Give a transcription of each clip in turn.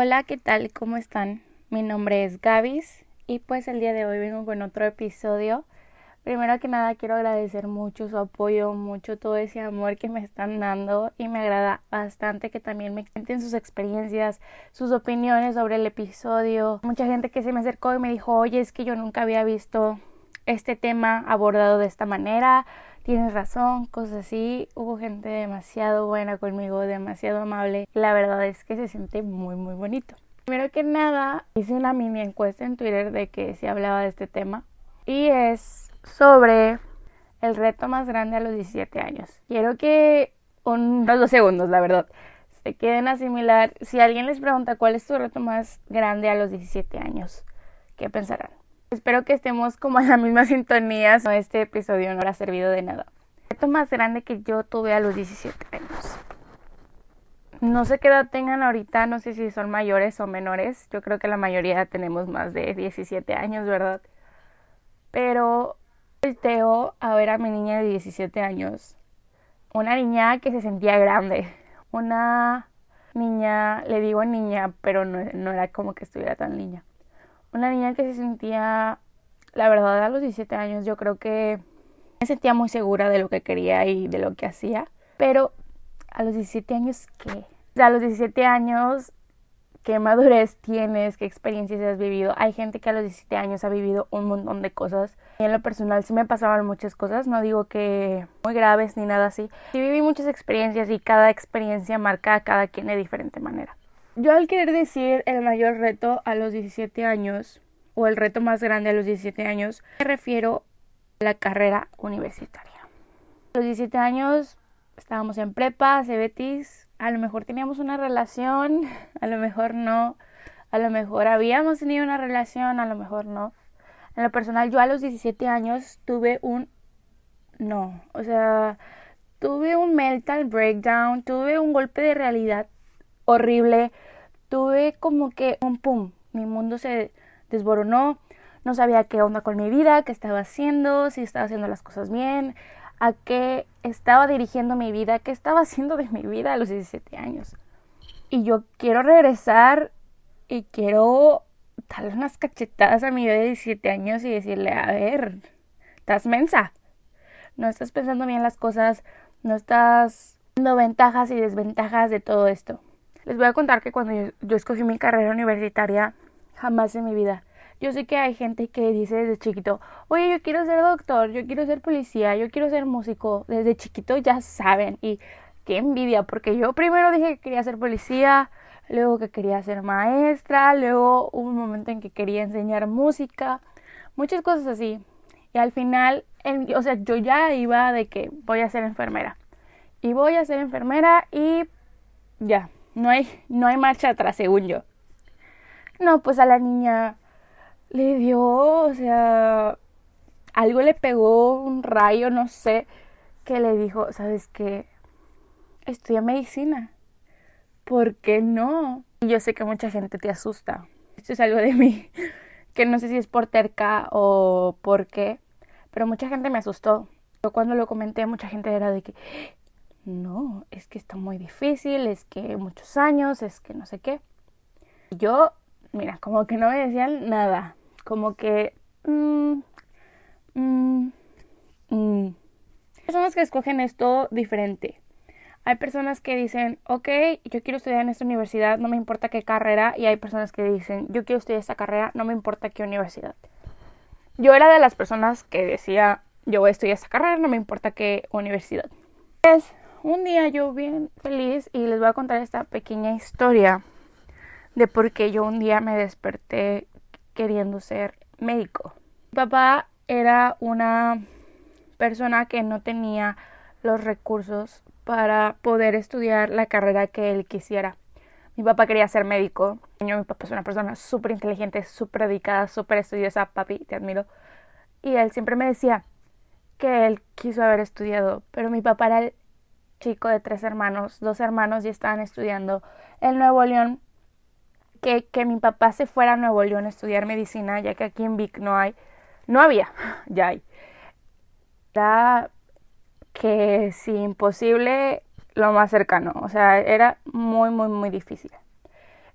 Hola, ¿qué tal? ¿Cómo están? Mi nombre es Gavis y pues el día de hoy vengo con otro episodio. Primero que nada quiero agradecer mucho su apoyo, mucho todo ese amor que me están dando y me agrada bastante que también me cuenten sus experiencias, sus opiniones sobre el episodio. Mucha gente que se me acercó y me dijo, oye, es que yo nunca había visto este tema abordado de esta manera, tienes razón, cosas así. Hubo gente demasiado buena conmigo, demasiado amable. La verdad es que se siente muy, muy bonito. Primero que nada, hice una mini encuesta en Twitter de que se hablaba de este tema y es sobre el reto más grande a los 17 años. Quiero que unos dos segundos, la verdad, se queden a asimilar. Si alguien les pregunta cuál es tu reto más grande a los 17 años, ¿qué pensarán? Espero que estemos como en la misma sintonía. Este episodio no habrá servido de nada. El reto más grande que yo tuve a los 17 años. No sé qué edad tengan ahorita, no sé si son mayores o menores. Yo creo que la mayoría tenemos más de 17 años, ¿verdad? Pero volteo a ver a mi niña de 17 años. Una niña que se sentía grande. Una niña, le digo niña, pero no, no era como que estuviera tan niña una niña que se sentía, la verdad, a los 17 años yo creo que me sentía muy segura de lo que quería y de lo que hacía, pero a los 17 años, ¿qué? A los 17 años, ¿qué madurez tienes? ¿Qué experiencias has vivido? Hay gente que a los 17 años ha vivido un montón de cosas. Y en lo personal sí me pasaban muchas cosas, no digo que muy graves ni nada así. Sí viví muchas experiencias y cada experiencia marca a cada quien de diferente manera. Yo al querer decir el mayor reto a los 17 años o el reto más grande a los 17 años, me refiero a la carrera universitaria. A los 17 años estábamos en prepa, cebetis, a lo mejor teníamos una relación, a lo mejor no, a lo mejor habíamos tenido una relación, a lo mejor no. En lo personal, yo a los 17 años tuve un no, o sea, tuve un mental breakdown, tuve un golpe de realidad horrible tuve como que un pum, mi mundo se desboronó, no sabía qué onda con mi vida, qué estaba haciendo, si estaba haciendo las cosas bien, a qué estaba dirigiendo mi vida, qué estaba haciendo de mi vida a los 17 años. Y yo quiero regresar y quiero darle unas cachetadas a mi vida de 17 años y decirle, a ver, estás mensa, no estás pensando bien las cosas, no estás viendo ventajas y desventajas de todo esto. Les voy a contar que cuando yo, escogí mi carrera universitaria, jamás en mi vida. Yo sé que hay gente que dice desde chiquito, oye, yo quiero ser doctor, yo quiero ser policía, yo quiero ser músico. Desde chiquito ya saben y qué envidia, porque yo primero dije que quería ser policía, luego que quería ser maestra, luego hubo un momento en que quería enseñar música, muchas cosas así. Y al final, o sea, yo ya iba de que voy a ser enfermera. Y voy a ser enfermera y ya, no hay, no hay marcha atrás, según yo. No, pues a la niña le dio, o sea, algo le pegó, un rayo, no sé, que le dijo, ¿sabes qué? Estudia medicina. ¿Por qué no? Y yo sé que mucha gente te asusta. Esto es algo de mí, que no sé si es por terca o por qué, pero mucha gente me asustó. Yo cuando lo comenté, mucha gente era de que, no, es que está muy difícil, es que muchos años, es que no sé qué. Yo, mira, como que no me decían nada, como que... Mmm, mmm, Hay personas que escogen esto diferente. Hay personas que dicen, ok, yo quiero estudiar en esta universidad, no me importa qué carrera, y hay personas que dicen, yo quiero estudiar esta carrera, no me importa qué universidad. Yo era de las personas que decía, yo voy a estudiar esta carrera, no me importa qué universidad. Es un día yo bien feliz y les voy a contar esta pequeña historia de por qué yo un día me desperté queriendo ser médico. Mi papá era una persona que no tenía los recursos para poder estudiar la carrera que él quisiera. Mi papá quería ser médico. Mi papá es una persona súper inteligente, súper dedicada, súper estudiosa. Papi, te admiro. Y él siempre me decía que él quiso haber estudiado, pero mi papá era el chico de tres hermanos, dos hermanos ya estaban estudiando en Nuevo León, que, que mi papá se fuera a Nuevo León a estudiar medicina, ya que aquí en Vic no hay, no había, ya hay. Era que si imposible, lo más cercano, o sea, era muy, muy, muy difícil.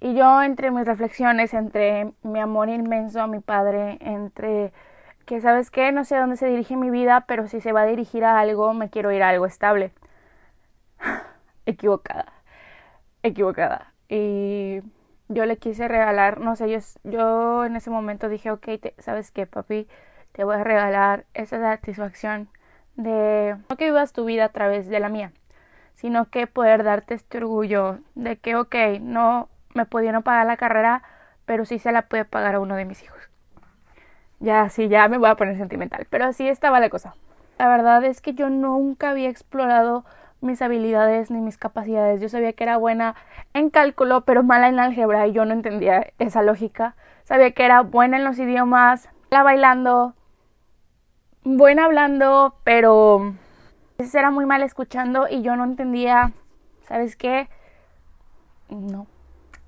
Y yo entre mis reflexiones, entre mi amor inmenso a mi padre, entre que sabes qué, no sé dónde se dirige mi vida, pero si se va a dirigir a algo, me quiero ir a algo estable. equivocada, equivocada. Y yo le quise regalar, no sé, yo, en ese momento dije, ok, ¿sabes qué, papi? Te voy a regalar esa satisfacción de no que vivas tu vida a través de la mía, sino que poder darte este orgullo de que, ok, no me pudieron pagar la carrera, pero sí se la puede pagar a uno de mis hijos. Ya, sí, ya me voy a poner sentimental, pero así estaba la cosa. La verdad es que yo nunca había explorado mis habilidades ni mis capacidades. Yo sabía que era buena en cálculo, pero mala en álgebra y yo no entendía esa lógica. Sabía que era buena en los idiomas, la bailando, buena hablando, pero era muy mal escuchando y yo no entendía, ¿sabes qué? No.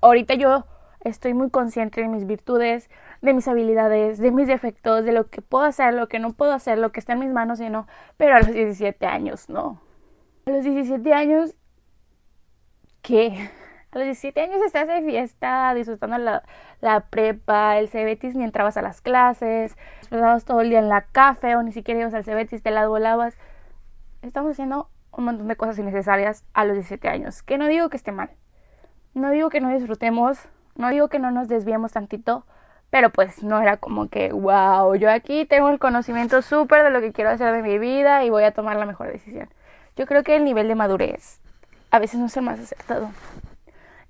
Ahorita yo estoy muy consciente de mis virtudes, de mis habilidades, de mis defectos, de lo que puedo hacer, lo que no puedo hacer, lo que está en mis manos y no, pero a los 17 años no. A los 17 años, ¿qué? A los 17 años estás de fiesta, disfrutando la, la prepa, el Cebetis, ni entrabas a las clases, pasabas todo el día en la café o ni siquiera ibas al Cebetis, te la volabas. Estamos haciendo un montón de cosas innecesarias a los 17 años, que no digo que esté mal. No digo que no disfrutemos, no digo que no nos desviemos tantito, pero pues no era como que, wow, yo aquí tengo el conocimiento súper de lo que quiero hacer de mi vida y voy a tomar la mejor decisión. Yo creo que el nivel de madurez a veces no es el más acertado.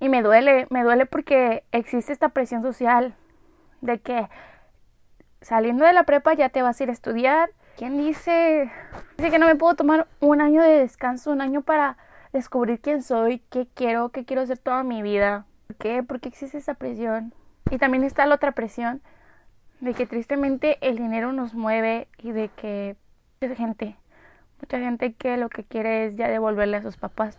Y me duele, me duele porque existe esta presión social de que saliendo de la prepa ya te vas a ir a estudiar. ¿Quién dice? Dice que no me puedo tomar un año de descanso, un año para descubrir quién soy, qué quiero, qué quiero hacer toda mi vida. ¿Por qué? Porque existe esa presión. Y también está la otra presión de que tristemente el dinero nos mueve y de que gente Mucha gente que lo que quiere es ya devolverle a sus papás.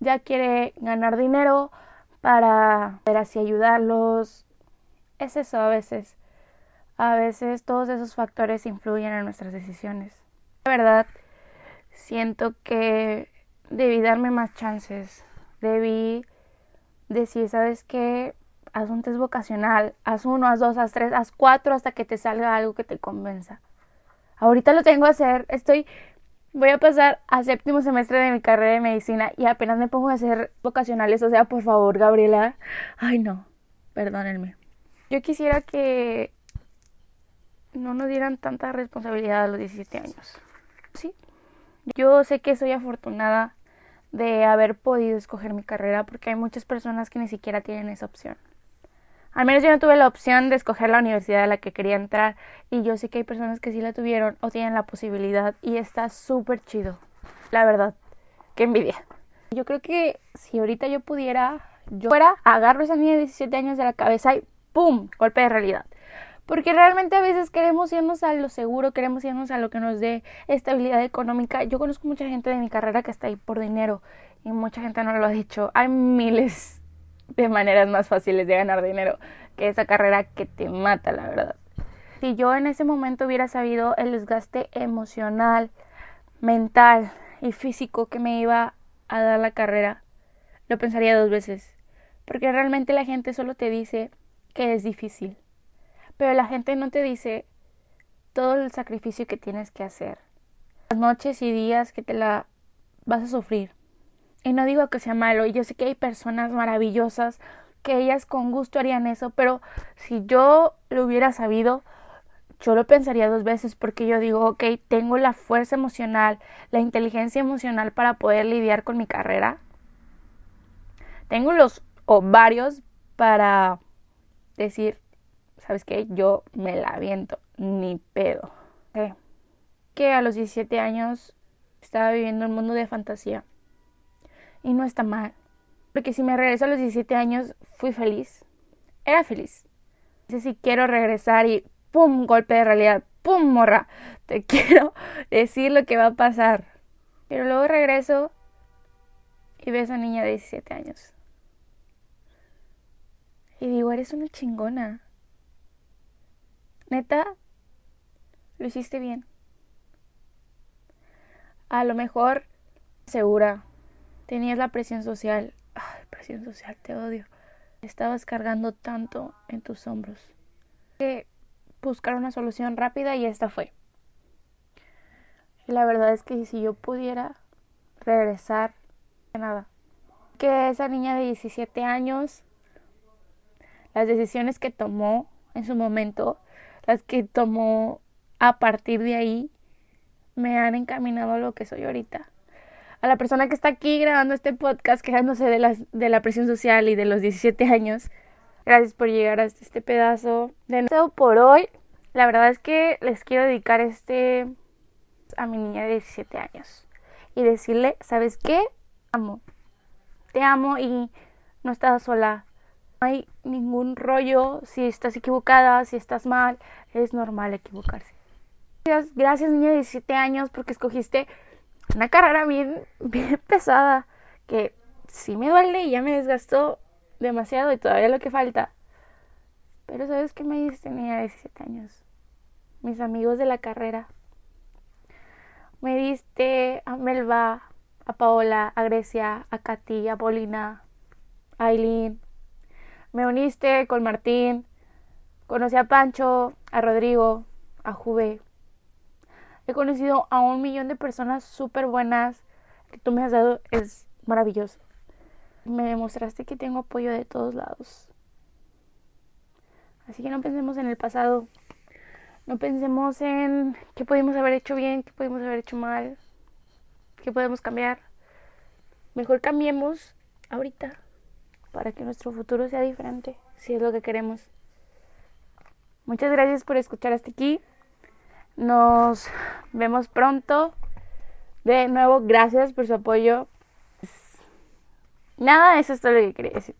Ya quiere ganar dinero para ver así ayudarlos. Es eso a veces. A veces todos esos factores influyen en nuestras decisiones. La verdad, siento que debí darme más chances. Debí decir, ¿sabes qué? Haz un test vocacional. Haz uno, haz dos, haz tres, haz cuatro hasta que te salga algo que te convenza. Ahorita lo tengo a hacer. Estoy. Voy a pasar a séptimo semestre de mi carrera de medicina y apenas me pongo a hacer vocacionales. O sea, por favor, Gabriela. Ay, no. Perdónenme. Yo quisiera que no nos dieran tanta responsabilidad a los 17 años. Sí. Yo sé que soy afortunada de haber podido escoger mi carrera porque hay muchas personas que ni siquiera tienen esa opción. Al menos yo no tuve la opción de escoger la universidad a la que quería entrar y yo sé que hay personas que sí la tuvieron o tienen la posibilidad y está súper chido. La verdad, qué envidia. Yo creo que si ahorita yo pudiera, yo fuera, agarro a esa niña de 17 años de la cabeza y ¡pum! golpe de realidad. Porque realmente a veces queremos irnos a lo seguro, queremos irnos a lo que nos dé estabilidad económica. Yo conozco mucha gente de mi carrera que está ahí por dinero y mucha gente no lo ha dicho. Hay miles de maneras más fáciles de ganar dinero que esa carrera que te mata, la verdad. Si yo en ese momento hubiera sabido el desgaste emocional, mental y físico que me iba a dar la carrera, lo pensaría dos veces. Porque realmente la gente solo te dice que es difícil. Pero la gente no te dice todo el sacrificio que tienes que hacer. Las noches y días que te la vas a sufrir. Y no digo que sea malo, y yo sé que hay personas maravillosas que ellas con gusto harían eso, pero si yo lo hubiera sabido, yo lo pensaría dos veces porque yo digo, ok, tengo la fuerza emocional, la inteligencia emocional para poder lidiar con mi carrera. Tengo los ovarios para decir, ¿sabes qué? Yo me la aviento, ni pedo. Que a los 17 años estaba viviendo un mundo de fantasía y no está mal. Porque si me regreso a los 17 años, fui feliz. Era feliz. Sé si quiero regresar y ¡pum! golpe de realidad. ¡Pum! morra. Te quiero decir lo que va a pasar. Pero luego regreso y veo a esa niña de 17 años. Y digo, eres una chingona. Neta, lo hiciste bien. A lo mejor segura Tenías la presión social. Ay, presión social, te odio. Estabas cargando tanto en tus hombros. Que buscar una solución rápida y esta fue. La verdad es que si yo pudiera regresar, nada. Que esa niña de 17 años, las decisiones que tomó en su momento, las que tomó a partir de ahí, me han encaminado a lo que soy ahorita. A la persona que está aquí grabando este podcast, quejándose de, las, de la presión social y de los 17 años, gracias por llegar hasta este pedazo. De nuevo por hoy, la verdad es que les quiero dedicar este a mi niña de 17 años y decirle, ¿sabes qué? Amo. Te amo y no estás sola. No hay ningún rollo si estás equivocada, si estás mal, es normal equivocarse. Gracias, niña de 17 años porque escogiste una carrera bien, bien pesada que sí me duele y ya me desgastó demasiado y todavía lo que falta. Pero ¿sabes qué me niña de 17 años? Mis amigos de la carrera me diste a Melba, a Paola, a Grecia, a Katy, a Paulina, a Aileen. Me uniste con Martín. Conocí a Pancho, a Rodrigo, a Juve. He conocido a un millón de personas súper buenas que tú me has dado. Es maravilloso. Me demostraste que tengo apoyo de todos lados. Así que no pensemos en el pasado. No pensemos en qué podemos haber hecho bien, qué podemos haber hecho mal, qué podemos cambiar. Mejor cambiemos ahorita para que nuestro futuro sea diferente, si es lo que queremos. Muchas gracias por escuchar hasta aquí. Nos vemos pronto. De nuevo, gracias por su apoyo. Nada, eso es todo lo que quería decir.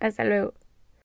Hasta luego.